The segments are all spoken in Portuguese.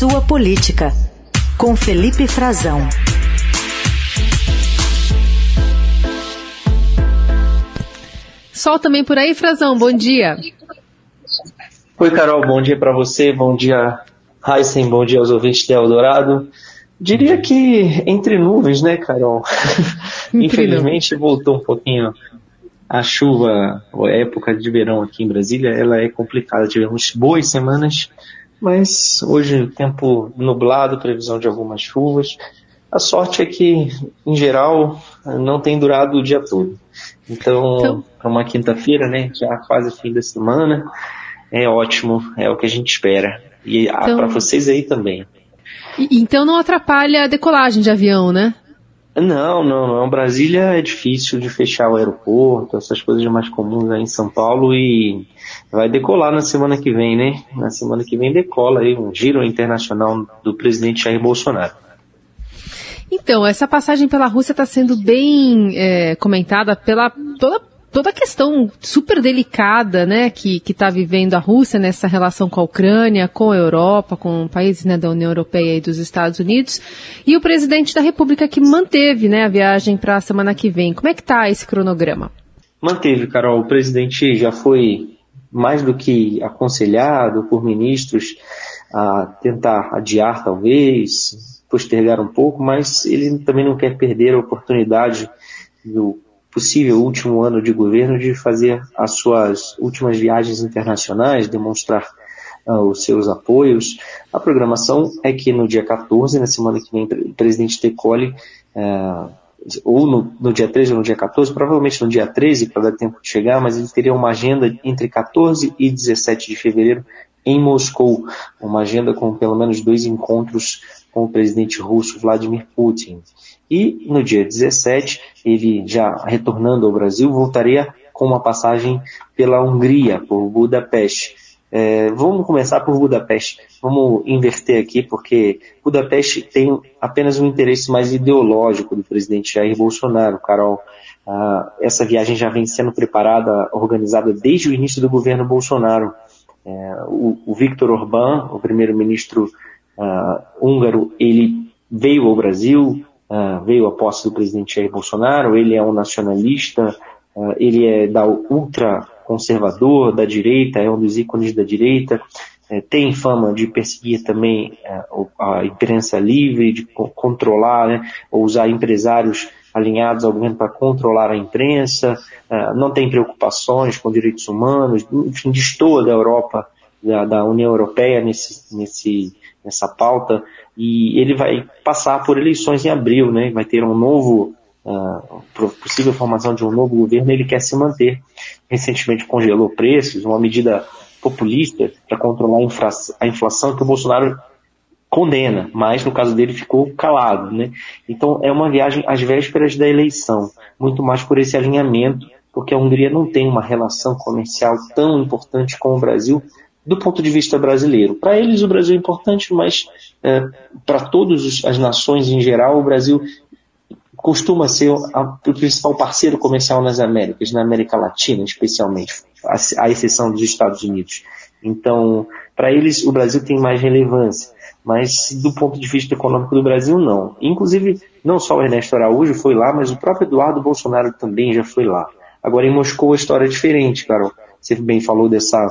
Sua Política, com Felipe Frazão. Sol também por aí, Frazão, bom dia. Oi, Carol, bom dia para você, bom dia, Heisen, bom dia aos ouvintes de Eldorado. Diria que entre nuvens, né, Carol? Infelizmente voltou um pouquinho a chuva, a época de verão aqui em Brasília, ela é complicada. Tivemos boas semanas, mas hoje tempo nublado, previsão de algumas chuvas. A sorte é que, em geral, não tem durado o dia todo. Então, então... para uma quinta-feira, né, já quase fim da semana, é ótimo, é o que a gente espera. E ah, então... para vocês aí também. Então não atrapalha a decolagem de avião, né? Não, não, não. Brasília é difícil de fechar o aeroporto, essas coisas mais comuns aí em São Paulo e vai decolar na semana que vem, né? Na semana que vem decola aí um giro internacional do presidente Jair Bolsonaro. Então, essa passagem pela Rússia está sendo bem é, comentada pela toda toda a questão super delicada, né, que está vivendo a Rússia nessa relação com a Ucrânia, com a Europa, com países né, da União Europeia e dos Estados Unidos, e o presidente da República que manteve, né, a viagem para a semana que vem. Como é que está esse cronograma? Manteve, Carol. O presidente já foi mais do que aconselhado por ministros a tentar adiar, talvez, postergar um pouco, mas ele também não quer perder a oportunidade do possível último ano de governo de fazer as suas últimas viagens internacionais, demonstrar uh, os seus apoios. A programação é que no dia 14, na semana que vem, o presidente decole, uh, ou no, no, dia 13 ou no dia 14, provavelmente no dia 13, para dar tempo de chegar, mas ele teria uma agenda entre 14 e 17 de fevereiro em Moscou, uma agenda com pelo menos dois encontros com o presidente russo Vladimir Putin. E no dia 17, ele já retornando ao Brasil, voltaria com uma passagem pela Hungria, por Budapeste. É, vamos começar por Budapeste. Vamos inverter aqui, porque Budapeste tem apenas um interesse mais ideológico do presidente Jair Bolsonaro, Carol. Ah, essa viagem já vem sendo preparada, organizada desde o início do governo Bolsonaro. É, o, o Viktor Orbán, o primeiro-ministro ah, húngaro, ele veio ao Brasil, uh, veio a posse do presidente Jair Bolsonaro, ele é um nacionalista, uh, ele é da ultra conservador, da direita, é um dos ícones da direita, uh, tem fama de perseguir também eh, a imprensa livre, de controlar, né, ou usar empresários alinhados ao governo para controlar a imprensa, não tem preocupações com direitos humanos, enfim, destoa da Europa, da, da União Europeia nesse, nesse, nessa pauta e ele vai passar por eleições em abril, né? Vai ter um novo, uh, possível formação de um novo governo, ele quer se manter. Recentemente congelou preços, uma medida populista para controlar a, infla a inflação que o Bolsonaro condena, mas no caso dele ficou calado, né? Então é uma viagem às vésperas da eleição, muito mais por esse alinhamento, porque a Hungria não tem uma relação comercial tão importante com o Brasil do ponto de vista brasileiro. Para eles o Brasil é importante, mas é, para todas as nações em geral, o Brasil costuma ser a, o principal parceiro comercial nas Américas, na América Latina especialmente, à, exceção dos Estados Unidos. Então, para eles o Brasil tem mais relevância, mas do ponto de vista econômico do Brasil não. Inclusive, não só o Ernesto Araújo foi lá, mas o próprio Eduardo Bolsonaro também já foi lá. Agora em Moscou a história é diferente, Carol. Você bem falou dessa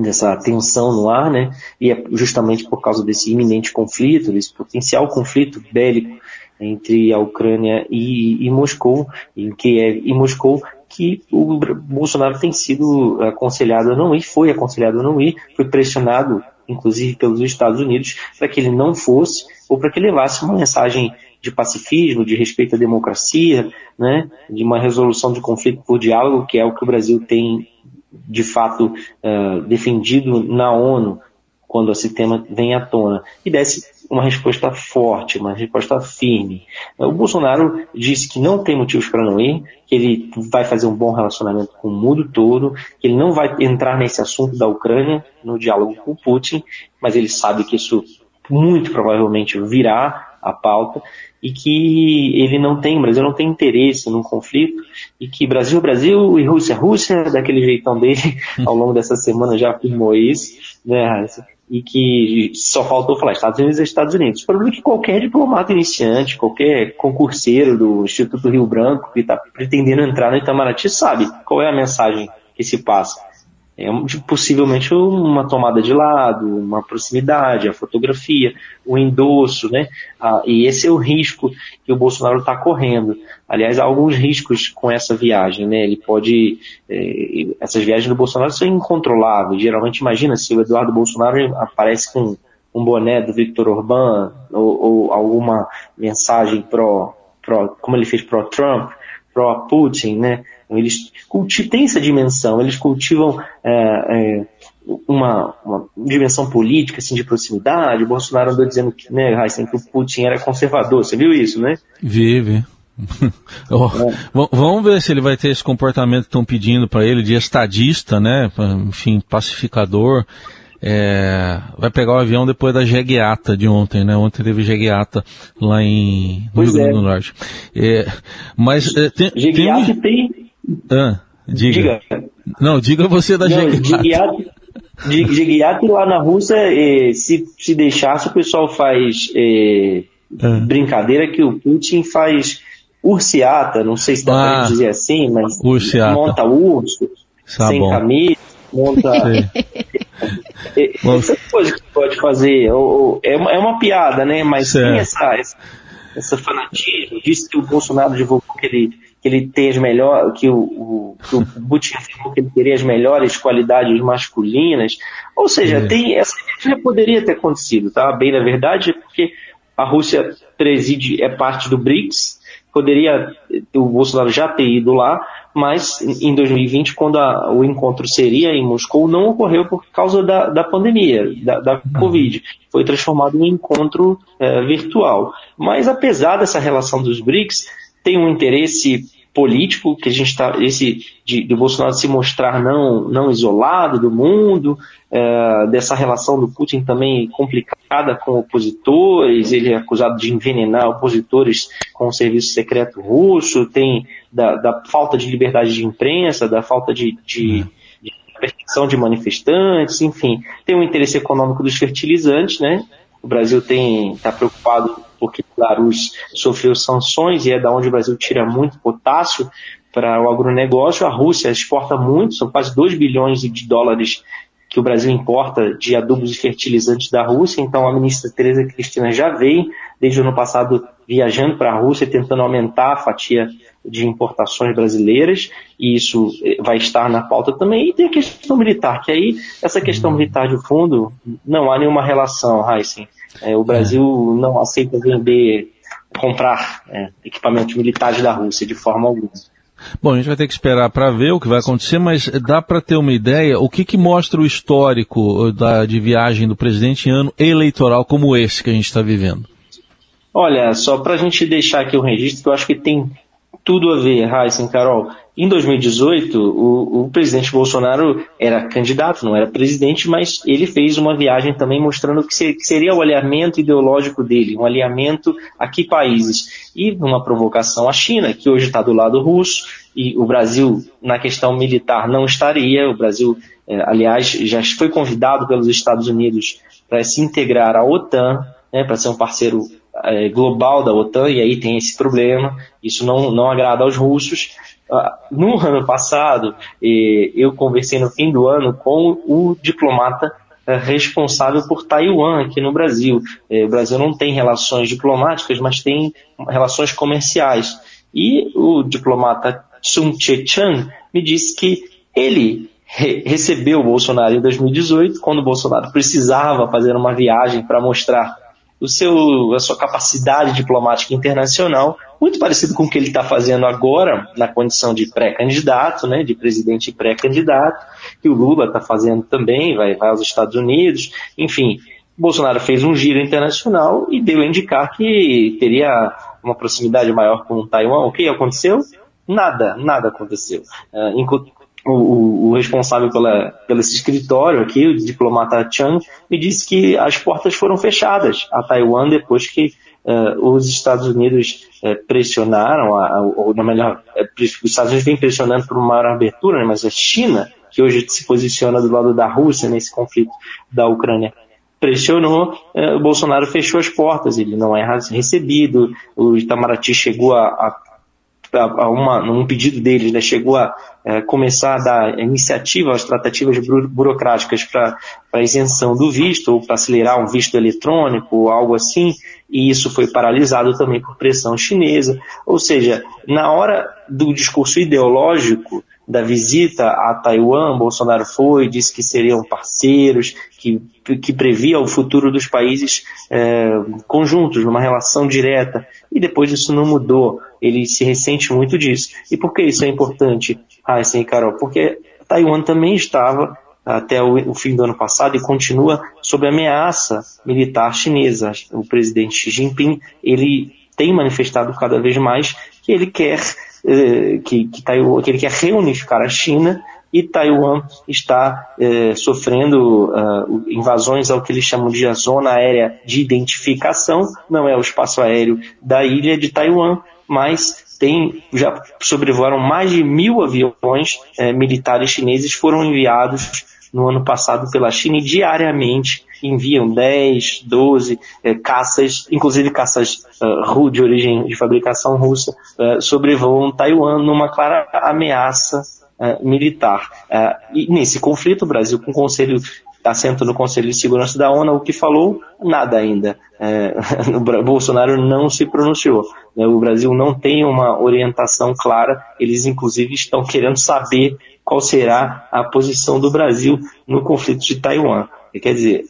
dessa tensão no ar, né? E é justamente por causa desse iminente conflito, desse potencial conflito bélico entre a Ucrânia e, e Moscou, em Kiev e Moscou, que o Bolsonaro tem sido aconselhado a não ir, foi aconselhado a não ir, foi pressionado, inclusive pelos Estados Unidos, para que ele não fosse, ou para que levasse uma mensagem de pacifismo, de respeito à democracia, né, de uma resolução de conflito por diálogo, que é o que o Brasil tem de fato uh, defendido na ONU quando esse tema vem à tona e desse uma resposta forte, uma resposta firme. O Bolsonaro disse que não tem motivos para não ir, que ele vai fazer um bom relacionamento com o mundo todo, que ele não vai entrar nesse assunto da Ucrânia no diálogo com Putin, mas ele sabe que isso muito provavelmente virá a pauta e que ele não tem, o Brasil não tem interesse num conflito e que Brasil, Brasil e Rússia, Rússia, daquele jeitão dele, ao longo dessa semana já afirmou isso, né, e que só faltou falar Estados Unidos é Estados Unidos. O problema é que qualquer diplomata iniciante, qualquer concurseiro do Instituto Rio Branco que está pretendendo entrar no Itamaraty sabe qual é a mensagem que se passa é possivelmente uma tomada de lado, uma proximidade, a fotografia, o endosso, né? Ah, e esse é o risco que o Bolsonaro está correndo. Aliás, há alguns riscos com essa viagem, né? Ele pode, eh, essas viagens do Bolsonaro são incontroláveis. Geralmente, imagina se o Eduardo Bolsonaro aparece com um boné do Victor Orbán ou, ou alguma mensagem pró, pró, como ele fez pró Trump, pró Putin, né? Eles têm essa dimensão, eles cultivam é, é, uma, uma, dimensão política, assim, de proximidade. O Bolsonaro andou dizendo que, né, Heisen, que o Putin era conservador. Você viu isso, né? Vi, vi. oh, é. Vamos ver se ele vai ter esse comportamento que estão pedindo para ele de estadista, né? Enfim, pacificador. É, vai pegar o avião depois da jegueata de ontem, né? Ontem teve jegueata lá em no Rio Grande é. do Norte. É, mas é, tem, jegueata tem, tem ah, diga. diga. Não, diga você da Jeguiat. Jeguiat lá na Rússia, eh, se, se deixasse, o pessoal faz eh, ah. brincadeira que o Putin faz ursiata, não sei se dá ah, pra dizer assim, mas ursiata. monta urso, tá sem bom. camisa, monta. Essa coisa que pode fazer, é, é uma piada, né? Mas certo. tem essa, essa, essa fanatismo, disse que o Bolsonaro divulgou que ele que ele tem as melhores, que o, o, que o Putin afirmou que ele teria as melhores qualidades masculinas. Ou seja, é. tem essa já poderia ter acontecido, tá? Bem na verdade, porque a Rússia preside, é parte do BRICS, poderia o Bolsonaro já ter ido lá, mas em 2020, quando a, o encontro seria em Moscou, não ocorreu por causa da, da pandemia, da, da uhum. Covid. Foi transformado em um encontro é, virtual. Mas apesar dessa relação dos BRICS, tem um interesse político que a gente está esse de, de, Bolsonaro se mostrar não não isolado do mundo é, dessa relação do Putin também complicada com opositores ele é acusado de envenenar opositores com o serviço secreto russo tem da, da falta de liberdade de imprensa da falta de, de, de perseguição de manifestantes enfim tem um interesse econômico dos fertilizantes né? O Brasil tem está preocupado porque Belarus sofreu sanções e é da onde o Brasil tira muito potássio para o agronegócio. A Rússia exporta muito, são quase 2 bilhões de dólares que o Brasil importa de adubos e fertilizantes da Rússia. Então a ministra Tereza Cristina já vem desde o ano passado viajando para a Rússia tentando aumentar a fatia de importações brasileiras e isso eh, vai estar na pauta também. E tem a questão militar, que aí essa questão militar de fundo não há nenhuma relação, Heisen. É, o Brasil é. não aceita vender, comprar é, equipamentos militares da Rússia de forma alguma. Bom, a gente vai ter que esperar para ver o que vai acontecer, mas dá para ter uma ideia o que, que mostra o histórico uh, da, de viagem do presidente em ano eleitoral como esse que a gente está vivendo? Olha, só para a gente deixar aqui o registro, que eu acho que tem tudo a ver, Heisen, Carol. Em 2018, o, o, presidente Bolsonaro era candidato, não era presidente, mas ele fez uma viagem também mostrando que, que seria o alinhamento ideológico dele, um alinhamento a que países. E uma provocação à China, que hoje está do lado russo, e o Brasil, na questão militar, não estaria. O Brasil, é, aliás, já foi convidado pelos Estados Unidos para se integrar à OTAN, né, para ser um parceiro global da OTAN, e aí tem esse problema, isso não, não agrada aos russos. Uh, no ano passado, eu conversei no fim do ano com o diplomata eh, responsável por Taiwan aqui no Brasil. Eh, o Brasil não tem relações diplomáticas, mas tem relações comerciais. E o diplomata Sun Che-chan me disse que ele re recebeu o Bolsonaro em 2018, quando o Bolsonaro precisava fazer uma viagem para mostrar o seu, a sua capacidade diplomática internacional, muito parecido com o que ele está fazendo agora, na condição de pré-candidato, né, de presidente pré-candidato, que o Lula está fazendo também, vai, vai aos Estados Unidos, enfim. Bolsonaro fez um giro internacional e deu a indicar que teria uma proximidade maior com Taiwan. O que aconteceu? Nada, nada aconteceu. Uh, o, o, responsável pela, pelo esse escritório aqui, o diplomata Chang, me disse que as portas foram fechadas a Taiwan depois que uh, os Estados Unidos uh, pressionaram, a, ou na melhor, uh, os Estados Unidos vêm pressionando por uma maior abertura, né, mas a China, que hoje se posiciona do lado da Rússia nesse conflito da Ucrânia, pressionou, eh, o Bolsonaro fechou as portas, ele não é recebido, o Itamaraty chegou a, a, a uma, um pedido deles, né, chegou a é, começar a dar iniciativa às tratativas burocráticas para a isenção do visto, ou para acelerar um visto eletrônico, ou algo assim, e isso foi paralisado também por pressão chinesa. Ou seja, na hora do discurso ideológico, da visita a Taiwan, Bolsonaro foi, disse que seriam parceiros, que, que previa o futuro dos países é, conjuntos, numa relação direta, e depois isso não mudou. Ele se ressente muito disso. E por que isso é importante, Heisen e Carol? Porque Taiwan também estava até o, fim do ano passado e continua sob ameaça militar chinesa. O presidente Xi Jinping ele tem manifestado cada vez mais que ele quer que, que, Taiwan, que ele quer reunificar a China e Taiwan está eh, sofrendo uh, invasões ao que eles chamam de zona aérea de identificação, não é o espaço aéreo da ilha de Taiwan, mas tem, já sobrevoaram mais de mil aviões eh, militares chineses foram enviados no ano passado pela China e diariamente enviam 10, 12 é, caças, inclusive caças uh, de origem de fabricação russa, uh, sobrevoam Taiwan numa clara ameaça uh, militar. e nesse conflito, o Brasil, com o Conselho assento no Conselho de Segurança da ONU, o que falou, nada ainda. É, o Bolsonaro não se pronunciou. Né? O Brasil não tem uma orientação clara, eles inclusive estão querendo saber qual será a posição do Brasil no conflito de Taiwan. Quer dizer,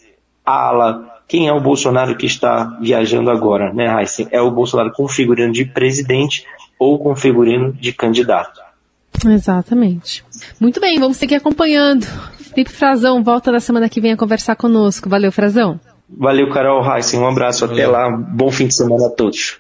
ala, quem é o Bolsonaro que está viajando agora, né, Heisen? É o Bolsonaro configurando de presidente ou configurando de candidato. Exatamente. Muito bem, vamos seguir acompanhando. Felipe Frazão volta na semana que vem a conversar conosco. Valeu, Frazão. Valeu, Carol Heisen. Um abraço. Até lá. Bom fim de semana a todos.